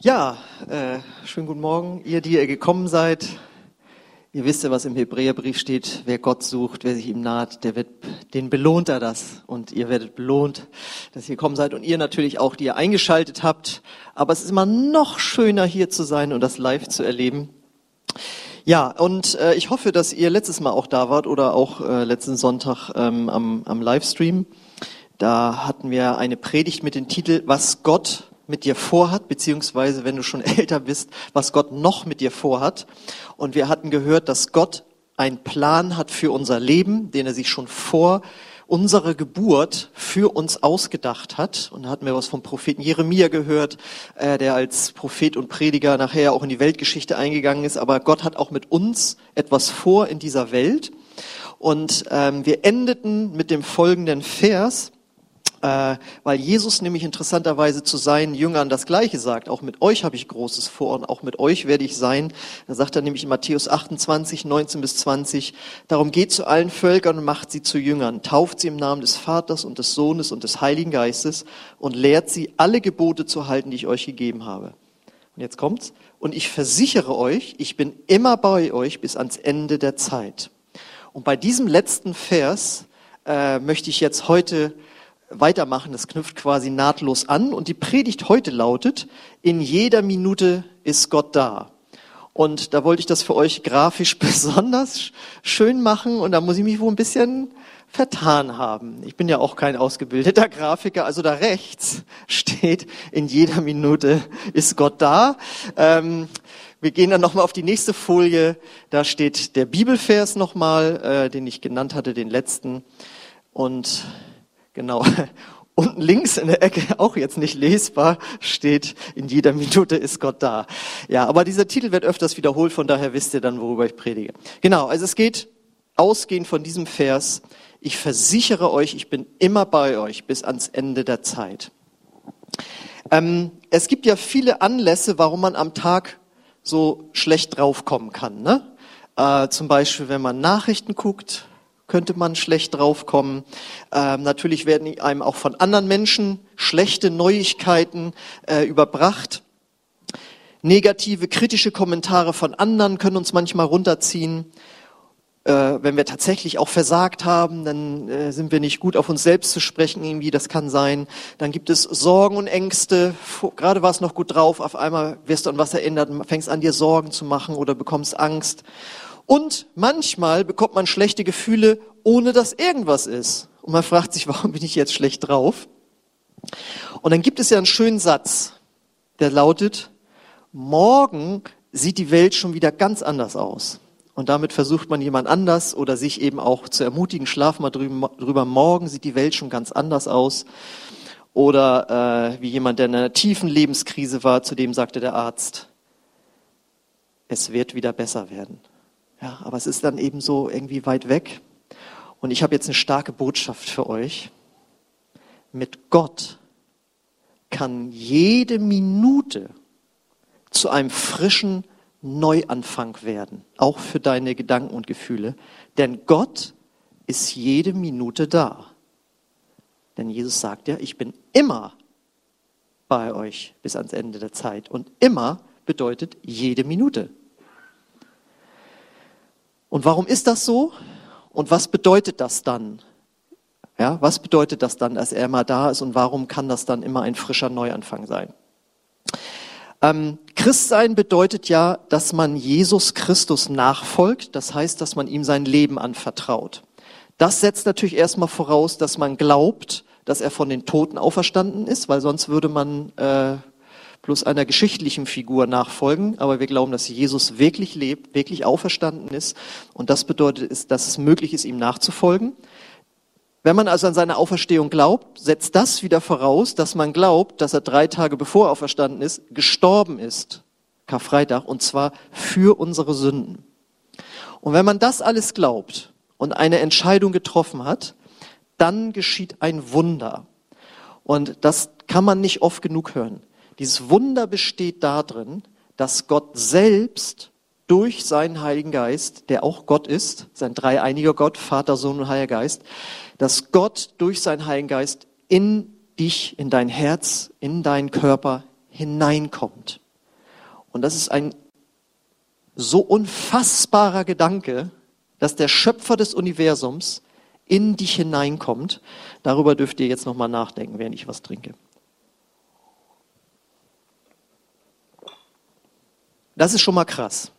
Ja, äh, schönen guten Morgen, ihr, die ihr gekommen seid. Ihr wisst ja, was im Hebräerbrief steht. Wer Gott sucht, wer sich ihm naht, der wird, den belohnt er das. Und ihr werdet belohnt, dass ihr gekommen seid. Und ihr natürlich auch, die ihr eingeschaltet habt. Aber es ist immer noch schöner, hier zu sein und das live zu erleben. Ja, und äh, ich hoffe, dass ihr letztes Mal auch da wart oder auch äh, letzten Sonntag ähm, am, am Livestream. Da hatten wir eine Predigt mit dem Titel Was Gott mit dir vorhat, beziehungsweise wenn du schon älter bist, was Gott noch mit dir vorhat. Und wir hatten gehört, dass Gott einen Plan hat für unser Leben, den er sich schon vor unserer Geburt für uns ausgedacht hat. Und da hatten wir was vom Propheten Jeremia gehört, äh, der als Prophet und Prediger nachher auch in die Weltgeschichte eingegangen ist. Aber Gott hat auch mit uns etwas vor in dieser Welt. Und ähm, wir endeten mit dem folgenden Vers äh, weil Jesus nämlich interessanterweise zu seinen Jüngern das Gleiche sagt. Auch mit euch habe ich Großes vor und auch mit euch werde ich sein. Da sagt er nämlich in Matthäus 28, 19 bis 20, darum geht zu allen Völkern und macht sie zu Jüngern, tauft sie im Namen des Vaters und des Sohnes und des Heiligen Geistes und lehrt sie, alle Gebote zu halten, die ich euch gegeben habe. Und jetzt kommt's. Und ich versichere euch, ich bin immer bei euch bis ans Ende der Zeit. Und bei diesem letzten Vers äh, möchte ich jetzt heute weitermachen. Das knüpft quasi nahtlos an. Und die Predigt heute lautet, in jeder Minute ist Gott da. Und da wollte ich das für euch grafisch besonders schön machen. Und da muss ich mich wohl ein bisschen vertan haben. Ich bin ja auch kein ausgebildeter Grafiker. Also da rechts steht, in jeder Minute ist Gott da. Ähm, wir gehen dann nochmal auf die nächste Folie. Da steht der Bibelvers nochmal, äh, den ich genannt hatte, den letzten. Und Genau. Unten links in der Ecke, auch jetzt nicht lesbar, steht, in jeder Minute ist Gott da. Ja, aber dieser Titel wird öfters wiederholt, von daher wisst ihr dann, worüber ich predige. Genau, also es geht ausgehend von diesem Vers, ich versichere euch, ich bin immer bei euch bis ans Ende der Zeit. Ähm, es gibt ja viele Anlässe, warum man am Tag so schlecht draufkommen kann. Ne? Äh, zum Beispiel, wenn man Nachrichten guckt, könnte man schlecht draufkommen. Ähm, natürlich werden einem auch von anderen Menschen schlechte Neuigkeiten äh, überbracht. Negative, kritische Kommentare von anderen können uns manchmal runterziehen. Äh, wenn wir tatsächlich auch versagt haben, dann äh, sind wir nicht gut auf uns selbst zu sprechen, irgendwie, das kann sein. Dann gibt es Sorgen und Ängste. Gerade war es noch gut drauf, auf einmal wirst du an was erinnert, fängst an dir Sorgen zu machen oder bekommst Angst. Und manchmal bekommt man schlechte Gefühle, ohne dass irgendwas ist. Und man fragt sich, warum bin ich jetzt schlecht drauf? Und dann gibt es ja einen schönen Satz, der lautet, morgen sieht die Welt schon wieder ganz anders aus. Und damit versucht man jemand anders oder sich eben auch zu ermutigen, schlaf mal drüber, morgen sieht die Welt schon ganz anders aus. Oder äh, wie jemand, der in einer tiefen Lebenskrise war, zu dem sagte der Arzt, es wird wieder besser werden. Ja, aber es ist dann eben so irgendwie weit weg. Und ich habe jetzt eine starke Botschaft für euch. Mit Gott kann jede Minute zu einem frischen Neuanfang werden, auch für deine Gedanken und Gefühle. Denn Gott ist jede Minute da. Denn Jesus sagt ja, ich bin immer bei euch bis ans Ende der Zeit. Und immer bedeutet jede Minute. Und warum ist das so? Und was bedeutet das dann? Ja, was bedeutet das dann, dass er immer da ist und warum kann das dann immer ein frischer Neuanfang sein? Ähm, Christsein bedeutet ja, dass man Jesus Christus nachfolgt, das heißt, dass man ihm sein Leben anvertraut. Das setzt natürlich erstmal voraus, dass man glaubt, dass er von den Toten auferstanden ist, weil sonst würde man äh, bloß einer geschichtlichen Figur nachfolgen, aber wir glauben, dass Jesus wirklich lebt, wirklich auferstanden ist. Und das bedeutet, dass es möglich ist, ihm nachzufolgen. Wenn man also an seine Auferstehung glaubt, setzt das wieder voraus, dass man glaubt, dass er drei Tage bevor er auferstanden ist, gestorben ist, Karfreitag, und zwar für unsere Sünden. Und wenn man das alles glaubt und eine Entscheidung getroffen hat, dann geschieht ein Wunder. Und das kann man nicht oft genug hören. Dieses Wunder besteht darin, dass Gott selbst durch seinen Heiligen Geist, der auch Gott ist, sein dreieiniger Gott, Vater, Sohn und Heiliger Geist, dass Gott durch seinen Heiligen Geist in dich, in dein Herz, in deinen Körper hineinkommt. Und das ist ein so unfassbarer Gedanke, dass der Schöpfer des Universums in dich hineinkommt. Darüber dürft ihr jetzt nochmal nachdenken, während ich was trinke. Das ist schon mal krass.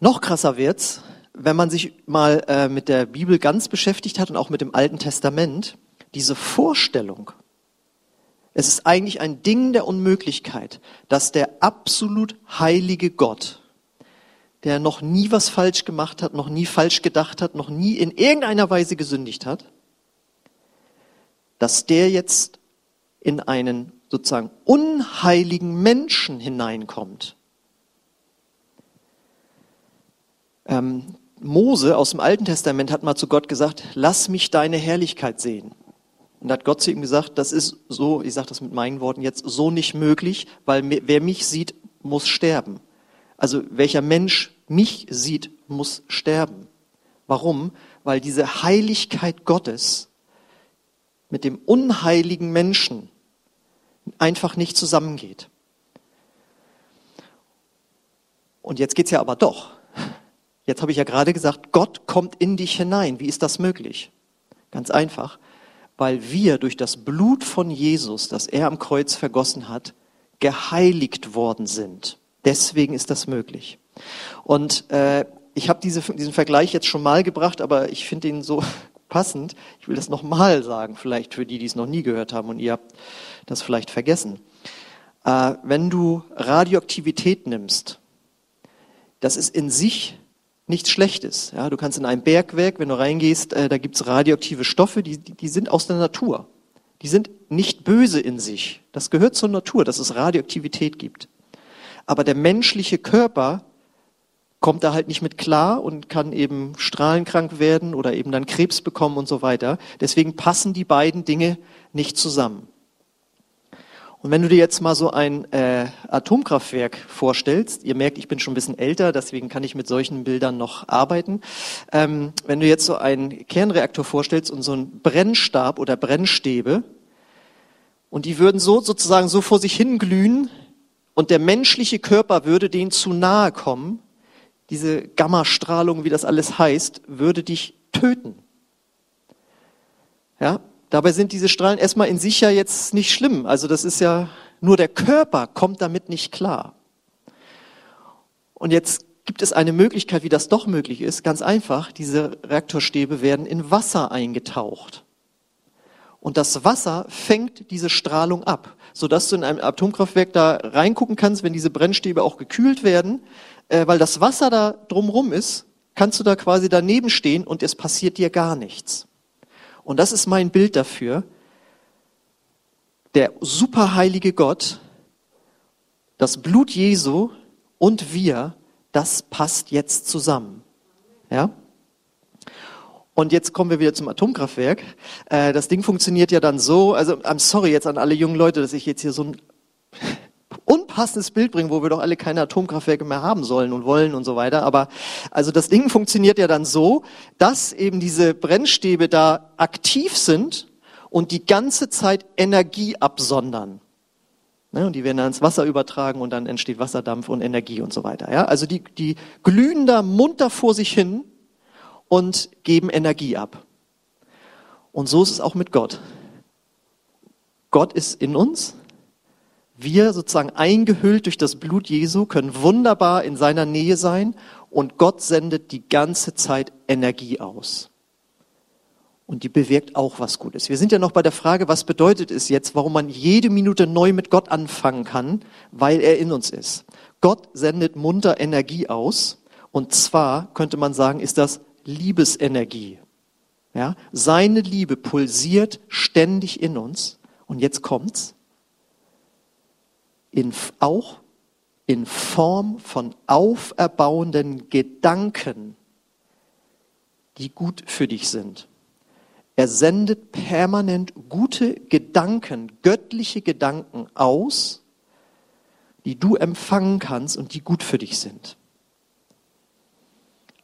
Noch krasser wird's, wenn man sich mal äh, mit der Bibel ganz beschäftigt hat und auch mit dem Alten Testament. Diese Vorstellung, es ist eigentlich ein Ding der Unmöglichkeit, dass der absolut heilige Gott, der noch nie was falsch gemacht hat, noch nie falsch gedacht hat, noch nie in irgendeiner Weise gesündigt hat, dass der jetzt in einen sozusagen unheiligen Menschen hineinkommt. Ähm, Mose aus dem Alten Testament hat mal zu Gott gesagt, lass mich deine Herrlichkeit sehen. Und da hat Gott zu ihm gesagt, das ist so, ich sage das mit meinen Worten jetzt, so nicht möglich, weil wer mich sieht, muss sterben. Also welcher Mensch mich sieht, muss sterben. Warum? Weil diese Heiligkeit Gottes mit dem unheiligen Menschen einfach nicht zusammengeht. Und jetzt geht's ja aber doch. Jetzt habe ich ja gerade gesagt, Gott kommt in dich hinein. Wie ist das möglich? Ganz einfach, weil wir durch das Blut von Jesus, das er am Kreuz vergossen hat, geheiligt worden sind. Deswegen ist das möglich. Und äh, ich habe diese, diesen Vergleich jetzt schon mal gebracht, aber ich finde ihn so passend. Ich will das nochmal sagen, vielleicht für die, die es noch nie gehört haben und ihr habt das vielleicht vergessen. Äh, wenn du Radioaktivität nimmst, das ist in sich nichts Schlechtes. Ja, du kannst in ein Bergwerk, wenn du reingehst, äh, da gibt's radioaktive Stoffe, die, die sind aus der Natur. Die sind nicht böse in sich. Das gehört zur Natur, dass es Radioaktivität gibt. Aber der menschliche Körper kommt da halt nicht mit klar und kann eben strahlenkrank werden oder eben dann Krebs bekommen und so weiter. Deswegen passen die beiden Dinge nicht zusammen. Und wenn du dir jetzt mal so ein äh, Atomkraftwerk vorstellst, ihr merkt, ich bin schon ein bisschen älter, deswegen kann ich mit solchen Bildern noch arbeiten. Ähm, wenn du jetzt so einen Kernreaktor vorstellst und so einen Brennstab oder Brennstäbe, und die würden so sozusagen so vor sich hinglühen und der menschliche Körper würde denen zu nahe kommen, diese Gammastrahlung, wie das alles heißt, würde dich töten. Ja, Dabei sind diese Strahlen erstmal in sich ja jetzt nicht schlimm. Also das ist ja, nur der Körper kommt damit nicht klar. Und jetzt gibt es eine Möglichkeit, wie das doch möglich ist. Ganz einfach, diese Reaktorstäbe werden in Wasser eingetaucht. Und das Wasser fängt diese Strahlung ab, sodass du in einem Atomkraftwerk da reingucken kannst, wenn diese Brennstäbe auch gekühlt werden, äh, weil das Wasser da drumrum ist, kannst du da quasi daneben stehen und es passiert dir gar nichts. Und das ist mein Bild dafür. Der superheilige Gott, das Blut Jesu und wir, das passt jetzt zusammen. Ja? Und jetzt kommen wir wieder zum Atomkraftwerk. Äh, das Ding funktioniert ja dann so, also I'm sorry jetzt an alle jungen Leute, dass ich jetzt hier so ein unpassendes Bild bringen, wo wir doch alle keine Atomkraftwerke mehr haben sollen und wollen und so weiter. Aber also das Ding funktioniert ja dann so, dass eben diese Brennstäbe da aktiv sind und die ganze Zeit Energie absondern. Ne, und die werden dann ins Wasser übertragen und dann entsteht Wasserdampf und Energie und so weiter. Ja? Also die, die glühen da munter vor sich hin und geben Energie ab. Und so ist es auch mit Gott. Gott ist in uns wir sozusagen eingehüllt durch das Blut Jesu können wunderbar in seiner Nähe sein und Gott sendet die ganze Zeit Energie aus. Und die bewirkt auch was Gutes. Wir sind ja noch bei der Frage, was bedeutet es jetzt, warum man jede Minute neu mit Gott anfangen kann, weil er in uns ist. Gott sendet munter Energie aus. Und zwar könnte man sagen, ist das Liebesenergie. Ja, seine Liebe pulsiert ständig in uns. Und jetzt kommt's in, auch in Form von auferbauenden Gedanken, die gut für dich sind. Er sendet permanent gute Gedanken, göttliche Gedanken aus, die du empfangen kannst und die gut für dich sind.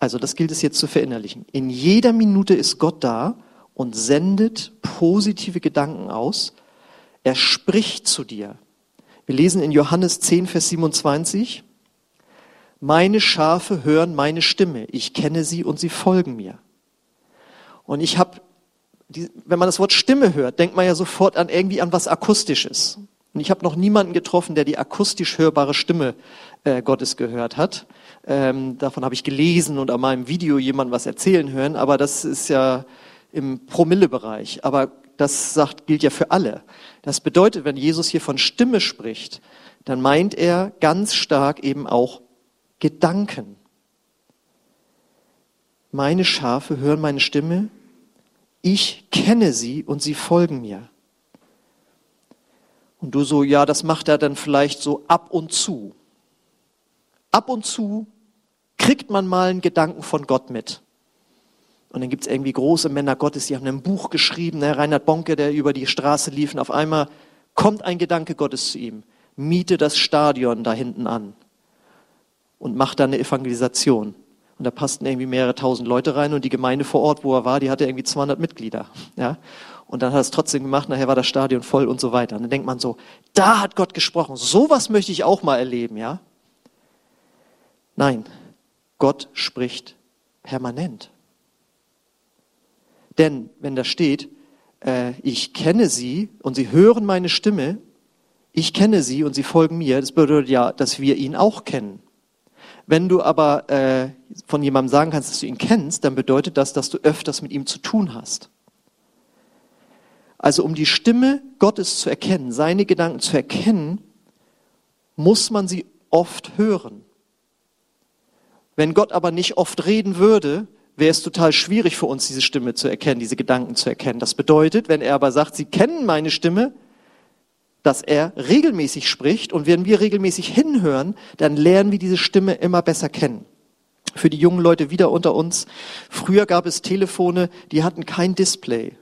Also das gilt es jetzt zu verinnerlichen. In jeder Minute ist Gott da und sendet positive Gedanken aus. Er spricht zu dir. Wir lesen in Johannes 10, Vers 27, meine Schafe hören meine Stimme, ich kenne sie und sie folgen mir. Und ich habe, wenn man das Wort Stimme hört, denkt man ja sofort an irgendwie an was Akustisches. Und ich habe noch niemanden getroffen, der die akustisch hörbare Stimme äh, Gottes gehört hat. Ähm, davon habe ich gelesen und an meinem Video jemand was erzählen hören, aber das ist ja im Promillebereich. Aber das sagt, gilt ja für alle. Das bedeutet, wenn Jesus hier von Stimme spricht, dann meint er ganz stark eben auch Gedanken. Meine Schafe hören meine Stimme, ich kenne sie und sie folgen mir. Und du so, ja, das macht er dann vielleicht so ab und zu. Ab und zu kriegt man mal einen Gedanken von Gott mit. Und dann gibt es irgendwie große Männer Gottes, die haben ein Buch geschrieben, ne? Reinhard Bonke, der über die Straße lief und auf einmal kommt ein Gedanke Gottes zu ihm. Miete das Stadion da hinten an und macht da eine Evangelisation. Und da passten irgendwie mehrere tausend Leute rein und die Gemeinde vor Ort, wo er war, die hatte irgendwie 200 Mitglieder. Ja? Und dann hat er es trotzdem gemacht, nachher war das Stadion voll und so weiter. Und dann denkt man so, da hat Gott gesprochen. Sowas möchte ich auch mal erleben, ja? Nein, Gott spricht permanent. Denn wenn da steht, äh, ich kenne sie und sie hören meine Stimme, ich kenne sie und sie folgen mir, das bedeutet ja, dass wir ihn auch kennen. Wenn du aber äh, von jemandem sagen kannst, dass du ihn kennst, dann bedeutet das, dass du öfters mit ihm zu tun hast. Also um die Stimme Gottes zu erkennen, seine Gedanken zu erkennen, muss man sie oft hören. Wenn Gott aber nicht oft reden würde, wäre es total schwierig für uns, diese Stimme zu erkennen, diese Gedanken zu erkennen. Das bedeutet, wenn er aber sagt, Sie kennen meine Stimme, dass er regelmäßig spricht und wenn wir regelmäßig hinhören, dann lernen wir diese Stimme immer besser kennen. Für die jungen Leute wieder unter uns. Früher gab es Telefone, die hatten kein Display.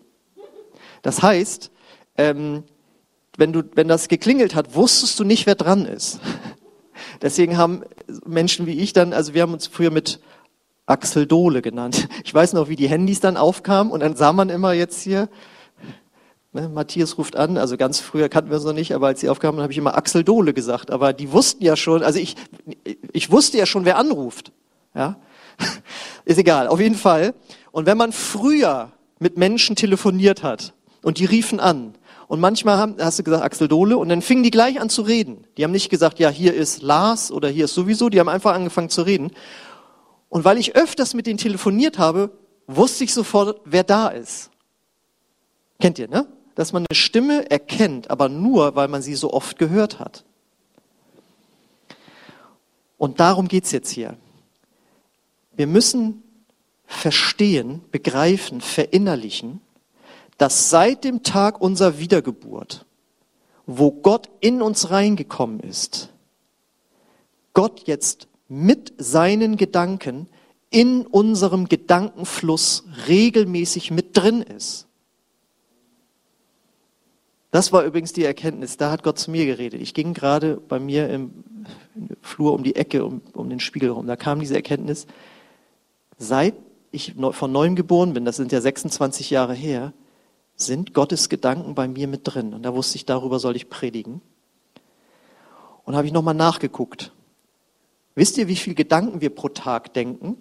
Das heißt, ähm, wenn, du, wenn das geklingelt hat, wusstest du nicht, wer dran ist. Deswegen haben Menschen wie ich dann, also wir haben uns früher mit Axel Dohle genannt. Ich weiß noch, wie die Handys dann aufkamen und dann sah man immer jetzt hier, ne, Matthias ruft an, also ganz früher kannten wir es noch nicht, aber als sie aufkamen, habe ich immer Axel Dohle gesagt. Aber die wussten ja schon, also ich, ich wusste ja schon, wer anruft. Ja, ist egal, auf jeden Fall. Und wenn man früher mit Menschen telefoniert hat und die riefen an, und manchmal haben, hast du gesagt Axel Dohle und dann fingen die gleich an zu reden. Die haben nicht gesagt, ja, hier ist Lars oder hier ist sowieso, die haben einfach angefangen zu reden. Und weil ich öfters mit denen telefoniert habe, wusste ich sofort, wer da ist. Kennt ihr, ne? Dass man eine Stimme erkennt, aber nur, weil man sie so oft gehört hat. Und darum geht's jetzt hier. Wir müssen verstehen, begreifen, verinnerlichen, dass seit dem Tag unserer Wiedergeburt, wo Gott in uns reingekommen ist, Gott jetzt mit seinen Gedanken in unserem Gedankenfluss regelmäßig mit drin ist. Das war übrigens die Erkenntnis, da hat Gott zu mir geredet. Ich ging gerade bei mir im Flur um die Ecke, um, um den Spiegel rum. Da kam diese Erkenntnis, seit ich von neuem geboren bin, das sind ja 26 Jahre her, sind Gottes Gedanken bei mir mit drin. Und da wusste ich, darüber soll ich predigen. Und habe ich nochmal nachgeguckt. Wisst ihr, wie viele Gedanken wir pro Tag denken?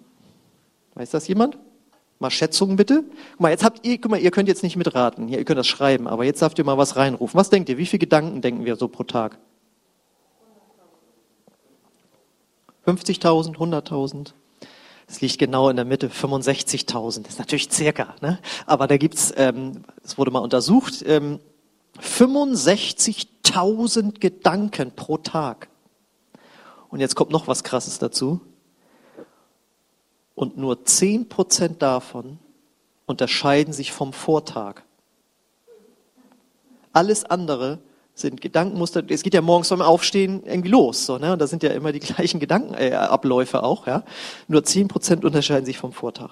Weiß das jemand? Mal Schätzungen bitte. Guck mal, jetzt habt ihr, guck mal, ihr könnt jetzt nicht mitraten, ihr könnt das schreiben, aber jetzt darf ihr mal was reinrufen. Was denkt ihr? Wie viele Gedanken denken wir so pro Tag? 50.000, 100.000? Das liegt genau in der Mitte, 65.000. Das ist natürlich circa, ne? Aber da gibt's, ähm, es wurde mal untersucht, ähm, 65.000 Gedanken pro Tag. Und jetzt kommt noch was Krasses dazu. Und nur 10% davon unterscheiden sich vom Vortag. Alles andere sind Gedankenmuster. Es geht ja morgens beim Aufstehen irgendwie los, so, ne? Und da sind ja immer die gleichen Gedankenabläufe äh, auch, ja. Nur 10% unterscheiden sich vom Vortag.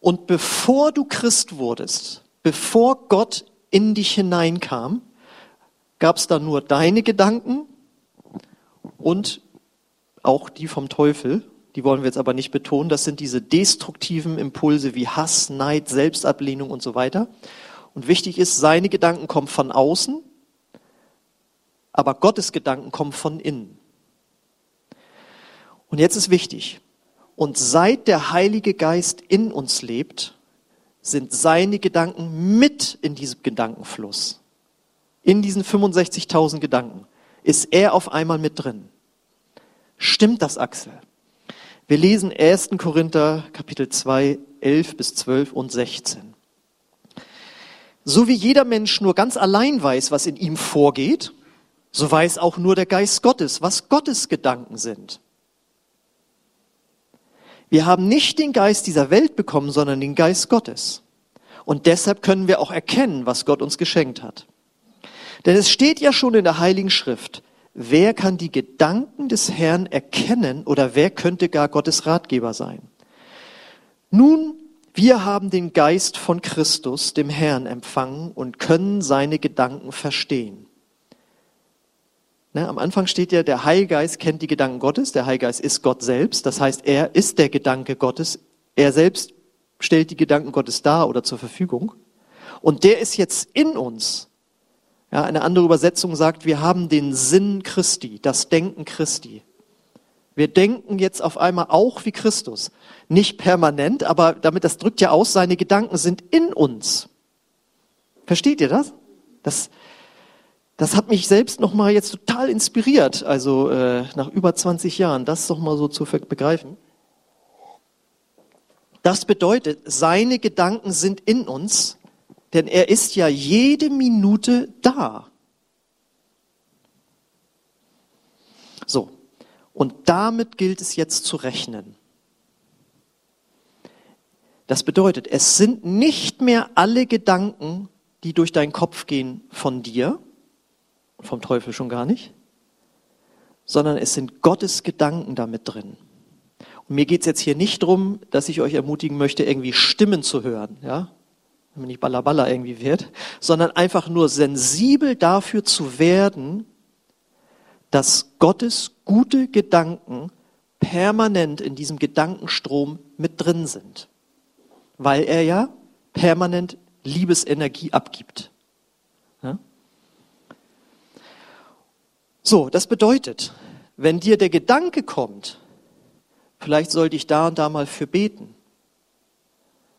Und bevor du Christ wurdest, bevor Gott in dich hineinkam, gab es da nur deine Gedanken und auch die vom Teufel. Die wollen wir jetzt aber nicht betonen. Das sind diese destruktiven Impulse wie Hass, Neid, Selbstablehnung und so weiter. Und wichtig ist, seine Gedanken kommen von außen, Aber Gottes Gedanken kommen von innen. Und jetzt ist wichtig. Und seit der Heilige Geist in uns lebt, sind seine Gedanken mit in diesem Gedankenfluss. In diesen 65.000 Gedanken ist er auf einmal mit drin. Stimmt das, Axel? Wir lesen 1. Korinther Kapitel 2, 11 bis 12 und 16. So wie jeder Mensch nur ganz allein weiß, was in ihm vorgeht, so weiß auch nur der Geist Gottes, was Gottes Gedanken sind. Wir haben nicht den Geist dieser Welt bekommen, sondern den Geist Gottes. Und deshalb können wir auch erkennen, was Gott uns geschenkt hat. Denn es steht ja schon in der Heiligen Schrift, wer kann die Gedanken des Herrn erkennen oder wer könnte gar Gottes Ratgeber sein? Nun, wir haben den Geist von Christus, dem Herrn, empfangen und können seine Gedanken verstehen. Ne, am Anfang steht ja, der Heilgeist kennt die Gedanken Gottes. Der Heilgeist ist Gott selbst. Das heißt, er ist der Gedanke Gottes. Er selbst stellt die Gedanken Gottes dar oder zur Verfügung. Und der ist jetzt in uns. Ja, eine andere Übersetzung sagt, wir haben den Sinn Christi, das Denken Christi. Wir denken jetzt auf einmal auch wie Christus. Nicht permanent, aber damit, das drückt ja aus, seine Gedanken sind in uns. Versteht ihr das? Das, das hat mich selbst nochmal jetzt total inspiriert, also äh, nach über 20 Jahren, das doch mal so zu begreifen. Das bedeutet, seine Gedanken sind in uns, denn er ist ja jede Minute da. So, und damit gilt es jetzt zu rechnen. Das bedeutet, es sind nicht mehr alle Gedanken, die durch deinen Kopf gehen, von dir, vom Teufel schon gar nicht, sondern es sind Gottes Gedanken damit drin. Und mir geht es jetzt hier nicht darum, dass ich euch ermutigen möchte, irgendwie Stimmen zu hören, ja, man nicht ballaballa irgendwie wird, sondern einfach nur sensibel dafür zu werden, dass Gottes gute Gedanken permanent in diesem Gedankenstrom mit drin sind, weil er ja permanent Liebesenergie abgibt. So, das bedeutet, wenn dir der Gedanke kommt, vielleicht sollte ich da und da mal für beten,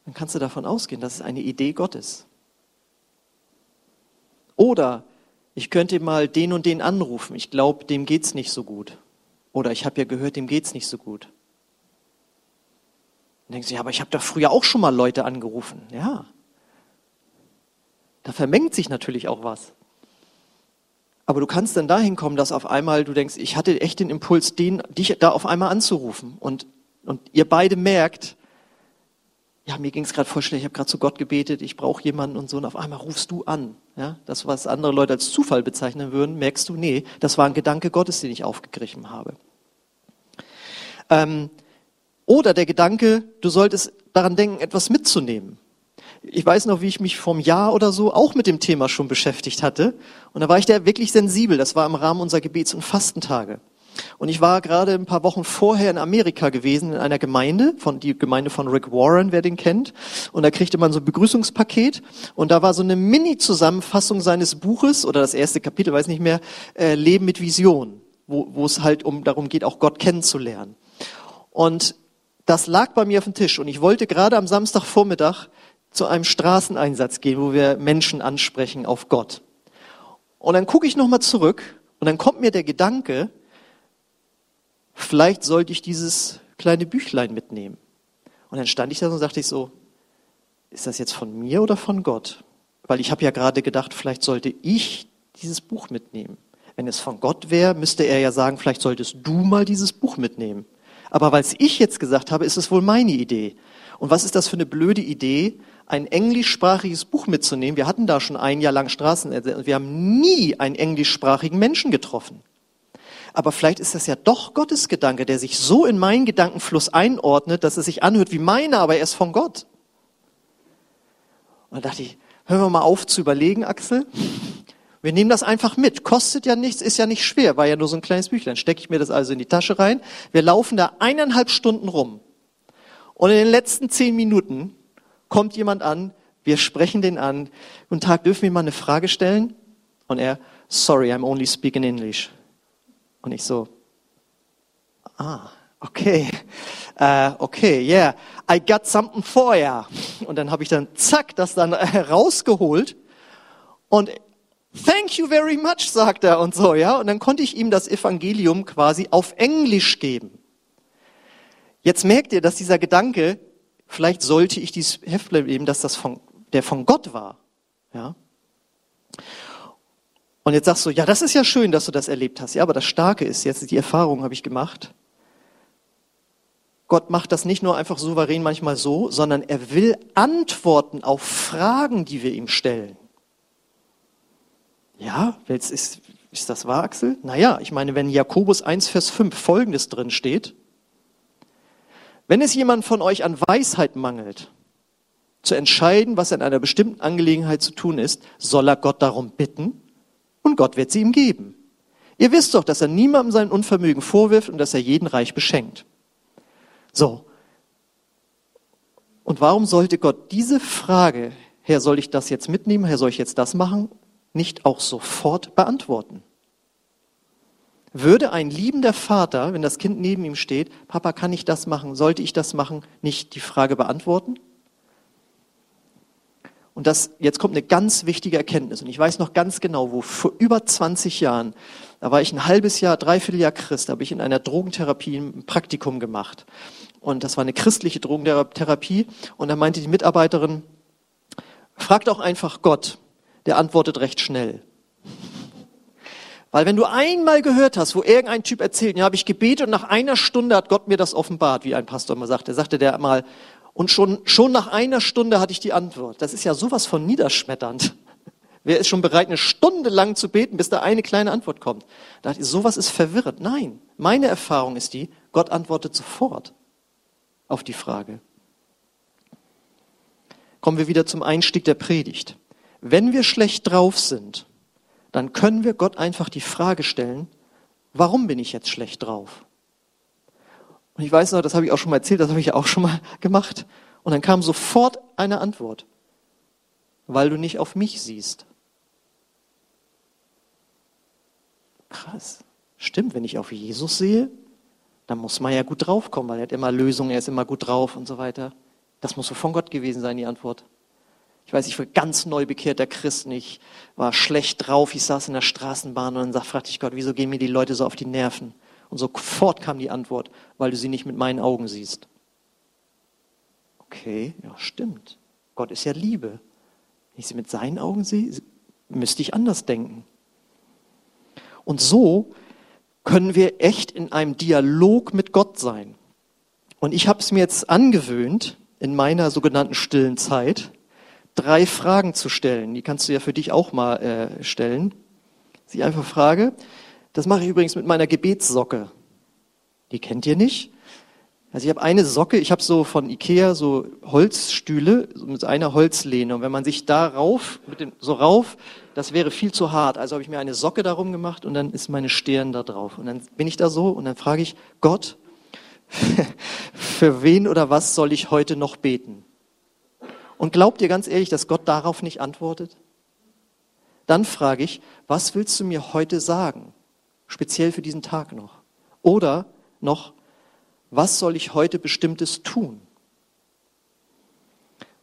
dann kannst du davon ausgehen, das ist eine Idee Gottes. Oder ich könnte mal den und den anrufen, ich glaube, dem geht's nicht so gut. Oder ich habe ja gehört, dem geht's nicht so gut. Dann denkst du, ja, aber ich habe doch früher auch schon mal Leute angerufen. Ja. Da vermengt sich natürlich auch was. Aber du kannst dann dahin kommen, dass auf einmal du denkst, ich hatte echt den Impuls, den, dich da auf einmal anzurufen. Und, und ihr beide merkt, ja, mir ging es gerade voll schlecht, ich habe gerade zu Gott gebetet, ich brauche jemanden und so. Und auf einmal rufst du an. Ja, das, was andere Leute als Zufall bezeichnen würden, merkst du, nee, das war ein Gedanke Gottes, den ich aufgegriffen habe. Ähm, oder der Gedanke, du solltest daran denken, etwas mitzunehmen ich weiß noch, wie ich mich vom Jahr oder so auch mit dem Thema schon beschäftigt hatte. Und da war ich da wirklich sensibel. Das war im Rahmen unserer Gebets- und Fastentage. Und ich war gerade ein paar Wochen vorher in Amerika gewesen, in einer Gemeinde, von, die Gemeinde von Rick Warren, wer den kennt. Und da kriegte man so ein Begrüßungspaket. Und da war so eine Mini-Zusammenfassung seines Buches, oder das erste Kapitel, weiß nicht mehr, äh, Leben mit Vision, wo, wo es halt um, darum geht, auch Gott kennenzulernen. Und das lag bei mir auf dem Tisch. Und ich wollte gerade am Samstagvormittag zu einem Straßeneinsatz gehen, wo wir Menschen ansprechen auf Gott. Und dann gucke ich nochmal zurück und dann kommt mir der Gedanke, vielleicht sollte ich dieses kleine Büchlein mitnehmen. Und dann stand ich da und sagte ich so, ist das jetzt von mir oder von Gott? Weil ich habe ja gerade gedacht, vielleicht sollte ich dieses Buch mitnehmen. Wenn es von Gott wäre, müsste er ja sagen, vielleicht solltest du mal dieses Buch mitnehmen. Aber weil es ich jetzt gesagt habe, ist es wohl meine Idee. Und was ist das für eine blöde Idee, ein englischsprachiges Buch mitzunehmen. Wir hatten da schon ein Jahr lang Straßen und wir haben nie einen englischsprachigen Menschen getroffen. Aber vielleicht ist das ja doch Gottes Gedanke, der sich so in meinen Gedankenfluss einordnet, dass es sich anhört wie meine, aber er ist von Gott. Und da dachte ich, hören wir mal auf zu überlegen, Axel. Wir nehmen das einfach mit. Kostet ja nichts, ist ja nicht schwer, war ja nur so ein kleines Büchlein. Stecke ich mir das also in die Tasche rein. Wir laufen da eineinhalb Stunden rum. Und in den letzten zehn Minuten kommt jemand an, wir sprechen den an. Guten Tag, dürfen wir mal eine Frage stellen? Und er, sorry, I'm only speaking English. Und ich so, ah, okay, uh, okay, yeah, I got something for ya. Und dann habe ich dann zack das dann herausgeholt und thank you very much, sagt er und so, ja. Und dann konnte ich ihm das Evangelium quasi auf Englisch geben. Jetzt merkt ihr, dass dieser Gedanke, vielleicht sollte ich dieses Heft leben, dass das von, der von Gott war, ja. Und jetzt sagst du, ja, das ist ja schön, dass du das erlebt hast. Ja, aber das Starke ist jetzt, die Erfahrung habe ich gemacht. Gott macht das nicht nur einfach souverän manchmal so, sondern er will Antworten auf Fragen, die wir ihm stellen. Ja, ist, ist das wahr, Axel? Naja, ich meine, wenn Jakobus 1, Vers 5 folgendes drin steht, wenn es jemand von euch an Weisheit mangelt, zu entscheiden, was in einer bestimmten Angelegenheit zu tun ist, soll er Gott darum bitten und Gott wird sie ihm geben. Ihr wisst doch, dass er niemandem sein Unvermögen vorwirft und dass er jeden reich beschenkt. So. Und warum sollte Gott diese Frage, Herr, soll ich das jetzt mitnehmen, Herr, soll ich jetzt das machen, nicht auch sofort beantworten? Würde ein liebender Vater, wenn das Kind neben ihm steht, Papa, kann ich das machen, sollte ich das machen, nicht die Frage beantworten? Und das, jetzt kommt eine ganz wichtige Erkenntnis. Und ich weiß noch ganz genau, wo vor über 20 Jahren, da war ich ein halbes Jahr, dreiviertel Jahr Christ, habe ich in einer Drogentherapie ein Praktikum gemacht. Und das war eine christliche Drogentherapie. Und da meinte die Mitarbeiterin, fragt auch einfach Gott. Der antwortet recht schnell. Weil wenn du einmal gehört hast, wo irgendein Typ erzählt, ja, habe ich gebetet und nach einer Stunde hat Gott mir das offenbart, wie ein Pastor immer sagte, sagte der mal, und schon, schon nach einer Stunde hatte ich die Antwort. Das ist ja sowas von niederschmetternd. Wer ist schon bereit, eine Stunde lang zu beten, bis da eine kleine Antwort kommt? Da dachte ich, sowas ist verwirrend. Nein, meine Erfahrung ist die, Gott antwortet sofort auf die Frage. Kommen wir wieder zum Einstieg der Predigt. Wenn wir schlecht drauf sind, dann können wir Gott einfach die Frage stellen, warum bin ich jetzt schlecht drauf? Und ich weiß noch, das habe ich auch schon mal erzählt, das habe ich auch schon mal gemacht. Und dann kam sofort eine Antwort, weil du nicht auf mich siehst. Krass. Stimmt, wenn ich auf Jesus sehe, dann muss man ja gut draufkommen, weil er hat immer Lösungen, er ist immer gut drauf und so weiter. Das muss so von Gott gewesen sein, die Antwort. Ich weiß, ich war ganz neu bekehrter Christ und ich war schlecht drauf. Ich saß in der Straßenbahn und dann fragte ich Gott, wieso gehen mir die Leute so auf die Nerven? Und sofort kam die Antwort, weil du sie nicht mit meinen Augen siehst. Okay, ja, stimmt. Gott ist ja Liebe. Wenn ich sie mit seinen Augen sehe, müsste ich anders denken. Und so können wir echt in einem Dialog mit Gott sein. Und ich habe es mir jetzt angewöhnt, in meiner sogenannten stillen Zeit, drei Fragen zu stellen. Die kannst du ja für dich auch mal äh, stellen. Sie einfach frage, das mache ich übrigens mit meiner Gebetssocke. Die kennt ihr nicht? Also ich habe eine Socke, ich habe so von Ikea so Holzstühle mit einer Holzlehne und wenn man sich da rauf, mit dem, so rauf, das wäre viel zu hart. Also habe ich mir eine Socke darum gemacht und dann ist meine Stirn da drauf. Und dann bin ich da so und dann frage ich, Gott, für wen oder was soll ich heute noch beten? Und glaubt ihr ganz ehrlich, dass Gott darauf nicht antwortet? Dann frage ich, was willst du mir heute sagen? Speziell für diesen Tag noch? Oder noch, was soll ich heute bestimmtes tun?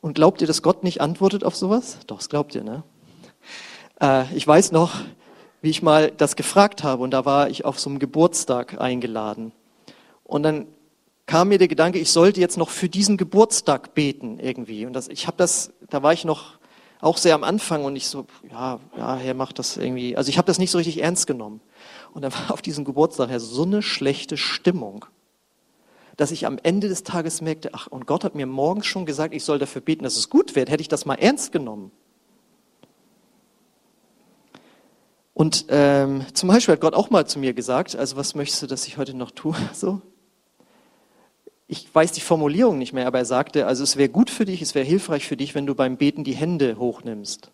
Und glaubt ihr, dass Gott nicht antwortet auf sowas? Doch, das glaubt ihr, ne? Äh, ich weiß noch, wie ich mal das gefragt habe und da war ich auf so einem Geburtstag eingeladen. Und dann kam mir der Gedanke, ich sollte jetzt noch für diesen Geburtstag beten irgendwie. Und das, ich habe das, da war ich noch auch sehr am Anfang und ich so, ja, ja, Herr macht das irgendwie. Also ich habe das nicht so richtig ernst genommen. Und dann war auf diesem Geburtstag ja so eine schlechte Stimmung, dass ich am Ende des Tages merkte, ach, und Gott hat mir morgens schon gesagt, ich soll dafür beten, dass es gut wird. Hätte ich das mal ernst genommen. Und ähm, zum Beispiel hat Gott auch mal zu mir gesagt, also was möchtest du, dass ich heute noch tue? So. Ich weiß die Formulierung nicht mehr, aber er sagte, also es wäre gut für dich, es wäre hilfreich für dich, wenn du beim Beten die Hände hochnimmst.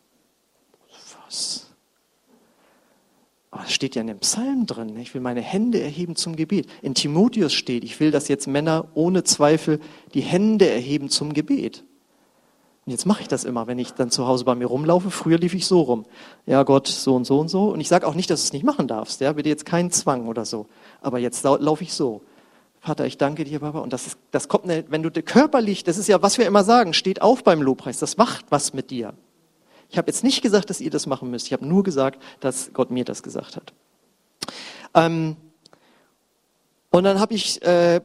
Was? Es steht ja in dem Psalm drin, ich will meine Hände erheben zum Gebet. In Timotheus steht, ich will, dass jetzt Männer ohne Zweifel die Hände erheben zum Gebet. Und jetzt mache ich das immer, wenn ich dann zu Hause bei mir rumlaufe. Früher lief ich so rum. Ja, Gott, so und so und so. Und ich sage auch nicht, dass du es nicht machen darfst. Ja, bitte jetzt keinen Zwang oder so. Aber jetzt laufe ich so. Vater, ich danke dir, Papa. Und das, ist, das kommt, eine, wenn du körperlich, das ist ja, was wir immer sagen, steht auf beim Lobpreis. Das macht was mit dir. Ich habe jetzt nicht gesagt, dass ihr das machen müsst. Ich habe nur gesagt, dass Gott mir das gesagt hat. Ähm, und dann habe ich äh,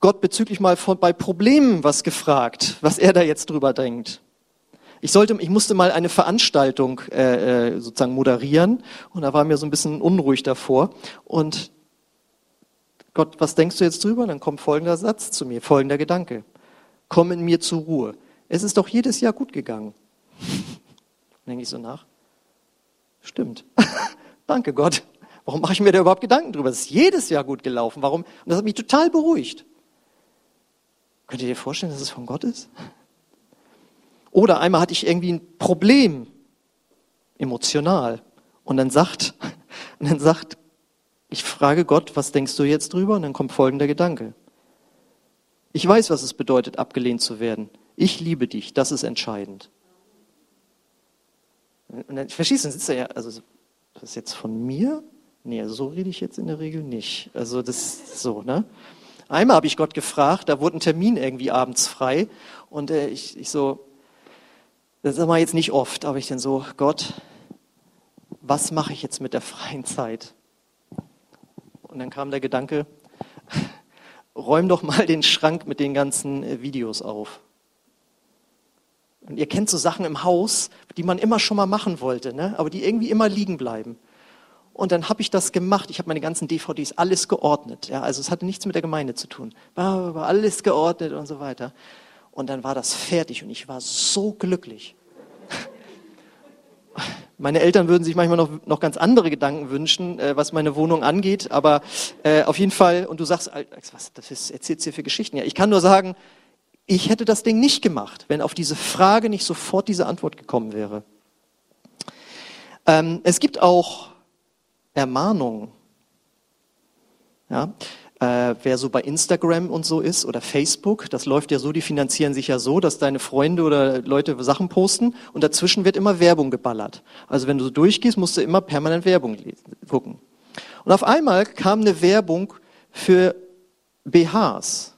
Gott bezüglich mal von, bei Problemen was gefragt, was er da jetzt drüber denkt. Ich sollte, ich musste mal eine Veranstaltung äh, äh, sozusagen moderieren und da war mir so ein bisschen unruhig davor. Und Gott, was denkst du jetzt drüber? Und dann kommt folgender Satz zu mir, folgender Gedanke: Komm in mir zur Ruhe. Es ist doch jedes Jahr gut gegangen. Denke ich so nach. Stimmt. Danke Gott. Warum mache ich mir da überhaupt Gedanken drüber? Es ist jedes Jahr gut gelaufen. Warum? Und das hat mich total beruhigt. Könnt ihr dir vorstellen, dass es von Gott ist? Oder einmal hatte ich irgendwie ein Problem, emotional. Und dann sagt, und dann sagt, ich frage Gott, was denkst du jetzt drüber? Und dann kommt folgender Gedanke. Ich weiß, was es bedeutet, abgelehnt zu werden. Ich liebe dich, das ist entscheidend. Und dann, verstehst du, dann sitzt er ja, also, das ist jetzt von mir? Nee, so rede ich jetzt in der Regel nicht. Also, das ist so, ne? Einmal habe ich Gott gefragt, da wurde ein Termin irgendwie abends frei und äh, ich, ich so, das ist mal jetzt nicht oft, aber ich dann so, Gott, was mache ich jetzt mit der freien Zeit? Und dann kam der Gedanke, räum doch mal den Schrank mit den ganzen äh, Videos auf. Und ihr kennt so Sachen im Haus, die man immer schon mal machen wollte, ne? aber die irgendwie immer liegen bleiben. Und dann habe ich das gemacht. Ich habe meine ganzen DVDs alles geordnet. Ja, also es hatte nichts mit der Gemeinde zu tun. War, alles geordnet und so weiter. Und dann war das fertig und ich war so glücklich. Meine Eltern würden sich manchmal noch, noch ganz andere Gedanken wünschen, äh, was meine Wohnung angeht. Aber äh, auf jeden Fall, und du sagst, was das ist, erzählst hier für Geschichten? Ja, ich kann nur sagen, ich hätte das Ding nicht gemacht, wenn auf diese Frage nicht sofort diese Antwort gekommen wäre. Ähm, es gibt auch Ermahnungen. Ja? Äh, wer so bei Instagram und so ist oder Facebook, das läuft ja so, die finanzieren sich ja so, dass deine Freunde oder Leute Sachen posten und dazwischen wird immer Werbung geballert. Also wenn du so durchgehst, musst du immer permanent Werbung gucken. Und auf einmal kam eine Werbung für BHs.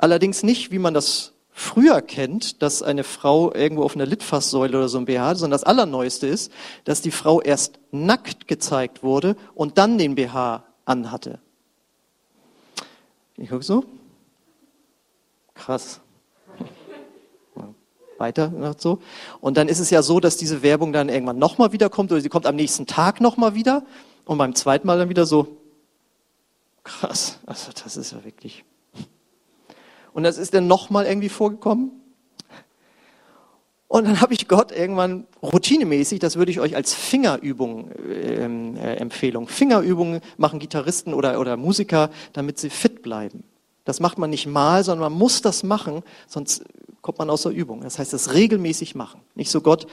Allerdings nicht, wie man das früher kennt, dass eine Frau irgendwo auf einer Litfaßsäule oder so ein BH sondern das Allerneueste ist, dass die Frau erst nackt gezeigt wurde und dann den BH anhatte. Ich gucke so. Krass. Weiter so. Und dann ist es ja so, dass diese Werbung dann irgendwann nochmal wiederkommt oder sie kommt am nächsten Tag nochmal wieder und beim zweiten Mal dann wieder so. Krass. Also das ist ja wirklich. Und das ist dann nochmal irgendwie vorgekommen. Und dann habe ich Gott irgendwann routinemäßig, das würde ich euch als Fingerübung ähm, äh, Empfehlung, Fingerübungen machen Gitarristen oder, oder Musiker, damit sie fit bleiben. Das macht man nicht mal, sondern man muss das machen, sonst kommt man aus der Übung. Das heißt, das regelmäßig machen. Nicht so Gott,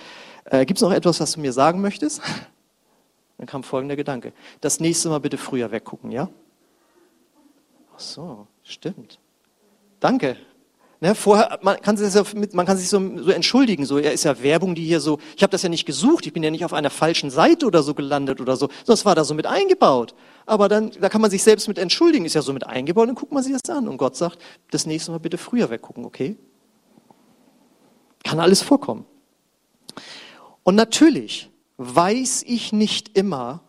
äh, gibt es noch etwas, was du mir sagen möchtest? Dann kam folgender Gedanke. Das nächste Mal bitte früher weggucken, ja? Ach so, stimmt. Danke. Ne, vorher, man kann sich, so, man kann sich so, so entschuldigen, so, ja, ist ja Werbung, die hier so, ich habe das ja nicht gesucht, ich bin ja nicht auf einer falschen Seite oder so gelandet oder so, das war da so mit eingebaut. Aber dann, da kann man sich selbst mit entschuldigen, ist ja so mit eingebaut, dann guckt man sich das an und Gott sagt, das nächste Mal bitte früher weggucken, okay? Kann alles vorkommen. Und natürlich weiß ich nicht immer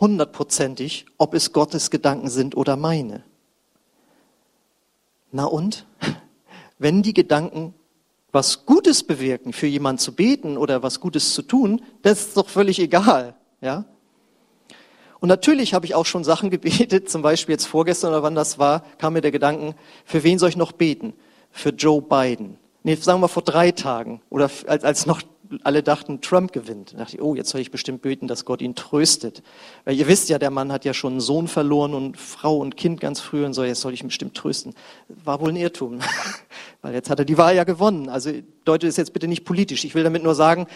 hundertprozentig, ob es Gottes Gedanken sind oder meine. Na und? Wenn die Gedanken was Gutes bewirken, für jemanden zu beten oder was Gutes zu tun, das ist doch völlig egal, ja? Und natürlich habe ich auch schon Sachen gebetet, zum Beispiel jetzt vorgestern oder wann das war, kam mir der Gedanken, für wen soll ich noch beten? Für Joe Biden. Nee, sagen wir vor drei Tagen oder als, als noch alle dachten, Trump gewinnt. Da dachte ich, oh, jetzt soll ich bestimmt beten, dass Gott ihn tröstet. Weil ihr wisst ja, der Mann hat ja schon einen Sohn verloren und Frau und Kind ganz früh und so, jetzt soll ich ihn bestimmt trösten. War wohl ein Irrtum. Weil jetzt hat er die Wahl ja gewonnen. Also deutet es jetzt bitte nicht politisch. Ich will damit nur sagen,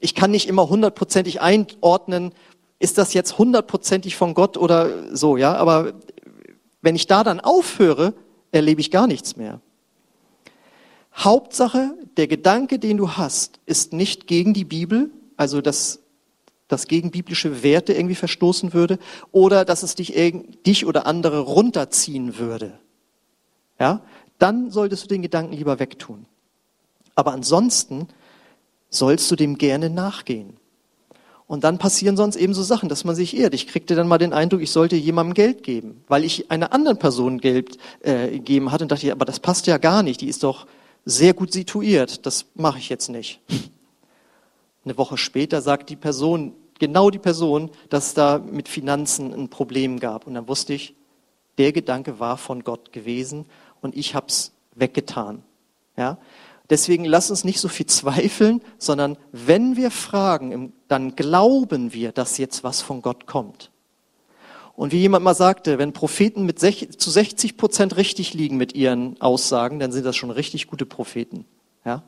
ich kann nicht immer hundertprozentig einordnen, ist das jetzt hundertprozentig von Gott oder so, ja? Aber wenn ich da dann aufhöre, erlebe ich gar nichts mehr. Hauptsache, der Gedanke, den du hast, ist nicht gegen die Bibel, also dass das gegen biblische Werte irgendwie verstoßen würde, oder dass es dich, dich oder andere runterziehen würde. Ja, dann solltest du den Gedanken lieber wegtun. Aber ansonsten sollst du dem gerne nachgehen. Und dann passieren sonst eben so Sachen, dass man sich irrt. Ich kriegte dann mal den Eindruck, ich sollte jemandem Geld geben, weil ich einer anderen Person Geld äh, gegeben hatte und dachte, aber das passt ja gar nicht. Die ist doch sehr gut situiert. Das mache ich jetzt nicht. Eine Woche später sagt die Person, genau die Person, dass es da mit Finanzen ein Problem gab. Und dann wusste ich, der Gedanke war von Gott gewesen und ich habe es weggetan. Ja? Deswegen lass uns nicht so viel zweifeln, sondern wenn wir fragen, dann glauben wir, dass jetzt was von Gott kommt. Und wie jemand mal sagte, wenn Propheten mit zu 60 Prozent richtig liegen mit ihren Aussagen, dann sind das schon richtig gute Propheten. Ja?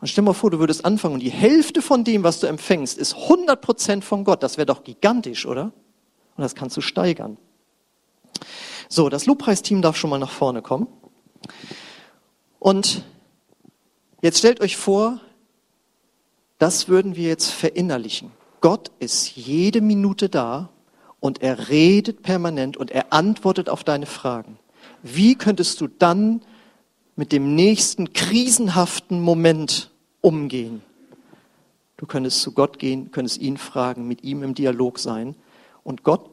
Und stell dir mal vor, du würdest anfangen und die Hälfte von dem, was du empfängst, ist 100 Prozent von Gott. Das wäre doch gigantisch, oder? Und das kannst du steigern. So, das Lobpreisteam darf schon mal nach vorne kommen. Und Jetzt stellt euch vor, das würden wir jetzt verinnerlichen. Gott ist jede Minute da und er redet permanent und er antwortet auf deine Fragen. Wie könntest du dann mit dem nächsten krisenhaften Moment umgehen? Du könntest zu Gott gehen, könntest ihn fragen, mit ihm im Dialog sein. Und Gott,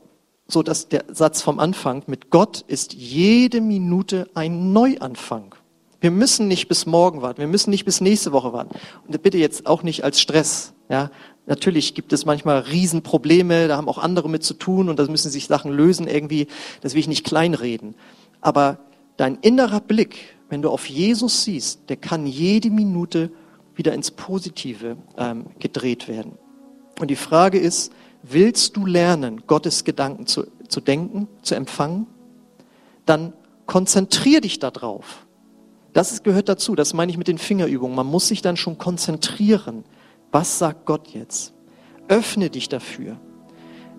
so dass der Satz vom Anfang, mit Gott ist jede Minute ein Neuanfang. Wir müssen nicht bis morgen warten. Wir müssen nicht bis nächste Woche warten. Und bitte jetzt auch nicht als Stress. Ja, natürlich gibt es manchmal Riesenprobleme. Da haben auch andere mit zu tun und da müssen sich Sachen lösen irgendwie. Das will ich nicht kleinreden. Aber dein innerer Blick, wenn du auf Jesus siehst, der kann jede Minute wieder ins Positive ähm, gedreht werden. Und die Frage ist, willst du lernen, Gottes Gedanken zu, zu denken, zu empfangen? Dann konzentrier dich darauf. Das gehört dazu, das meine ich mit den Fingerübungen. Man muss sich dann schon konzentrieren. Was sagt Gott jetzt? Öffne dich dafür.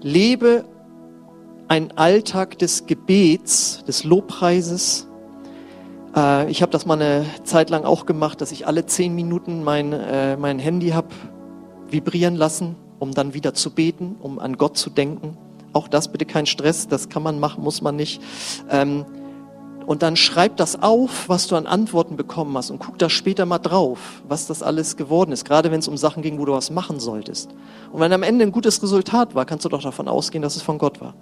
Lebe einen Alltag des Gebets, des Lobpreises. Äh, ich habe das mal eine Zeit lang auch gemacht, dass ich alle zehn Minuten mein, äh, mein Handy habe vibrieren lassen, um dann wieder zu beten, um an Gott zu denken. Auch das bitte kein Stress, das kann man machen, muss man nicht. Ähm, und dann schreib das auf, was du an Antworten bekommen hast und guck da später mal drauf, was das alles geworden ist, gerade wenn es um Sachen ging, wo du was machen solltest. Und wenn am Ende ein gutes Resultat war, kannst du doch davon ausgehen, dass es von Gott war.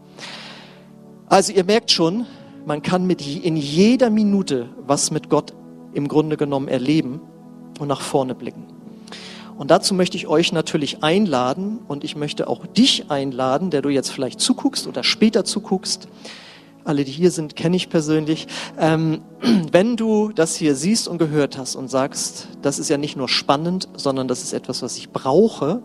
Also ihr merkt schon, man kann mit in jeder Minute was mit Gott im Grunde genommen erleben und nach vorne blicken. Und dazu möchte ich euch natürlich einladen und ich möchte auch dich einladen, der du jetzt vielleicht zuguckst oder später zuguckst, alle, die hier sind, kenne ich persönlich. Ähm, wenn du das hier siehst und gehört hast und sagst, das ist ja nicht nur spannend, sondern das ist etwas, was ich brauche,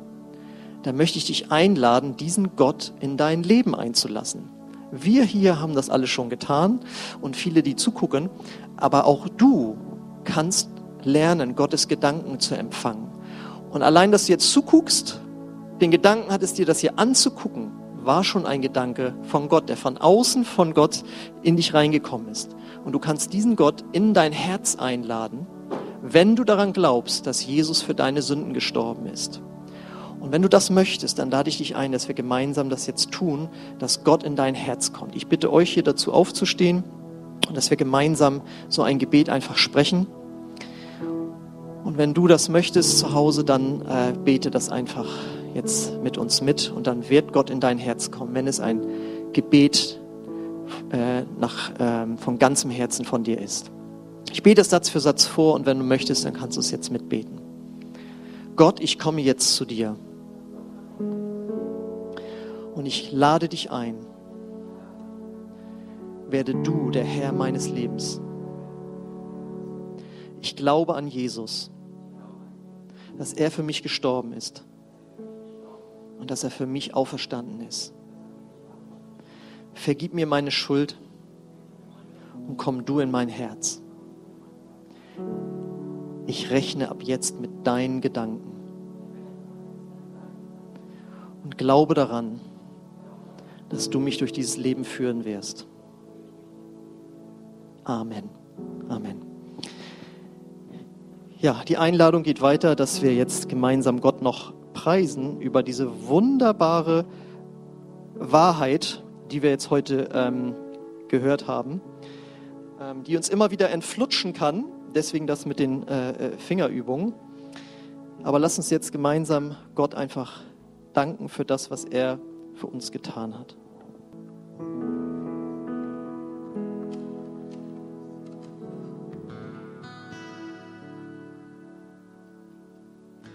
dann möchte ich dich einladen, diesen Gott in dein Leben einzulassen. Wir hier haben das alle schon getan und viele, die zugucken, aber auch du kannst lernen, Gottes Gedanken zu empfangen. Und allein, dass du jetzt zuguckst, den Gedanken hattest, dir das hier anzugucken, war schon ein Gedanke von Gott, der von außen von Gott in dich reingekommen ist. Und du kannst diesen Gott in dein Herz einladen, wenn du daran glaubst, dass Jesus für deine Sünden gestorben ist. Und wenn du das möchtest, dann lade ich dich ein, dass wir gemeinsam das jetzt tun, dass Gott in dein Herz kommt. Ich bitte euch hier dazu aufzustehen und dass wir gemeinsam so ein Gebet einfach sprechen. Und wenn du das möchtest zu Hause, dann äh, bete das einfach jetzt mit uns mit und dann wird Gott in dein Herz kommen, wenn es ein Gebet äh, nach, äh, von ganzem Herzen von dir ist. Ich bete es Satz für Satz vor und wenn du möchtest, dann kannst du es jetzt mitbeten. Gott, ich komme jetzt zu dir und ich lade dich ein. Werde du der Herr meines Lebens. Ich glaube an Jesus, dass er für mich gestorben ist und dass er für mich auferstanden ist. Vergib mir meine Schuld und komm du in mein Herz. Ich rechne ab jetzt mit deinen Gedanken und glaube daran, dass du mich durch dieses Leben führen wirst. Amen. Amen. Ja, die Einladung geht weiter, dass wir jetzt gemeinsam Gott noch preisen über diese wunderbare Wahrheit, die wir jetzt heute ähm, gehört haben, ähm, die uns immer wieder entflutschen kann. Deswegen das mit den äh, äh Fingerübungen. Aber lass uns jetzt gemeinsam Gott einfach danken für das, was er für uns getan hat.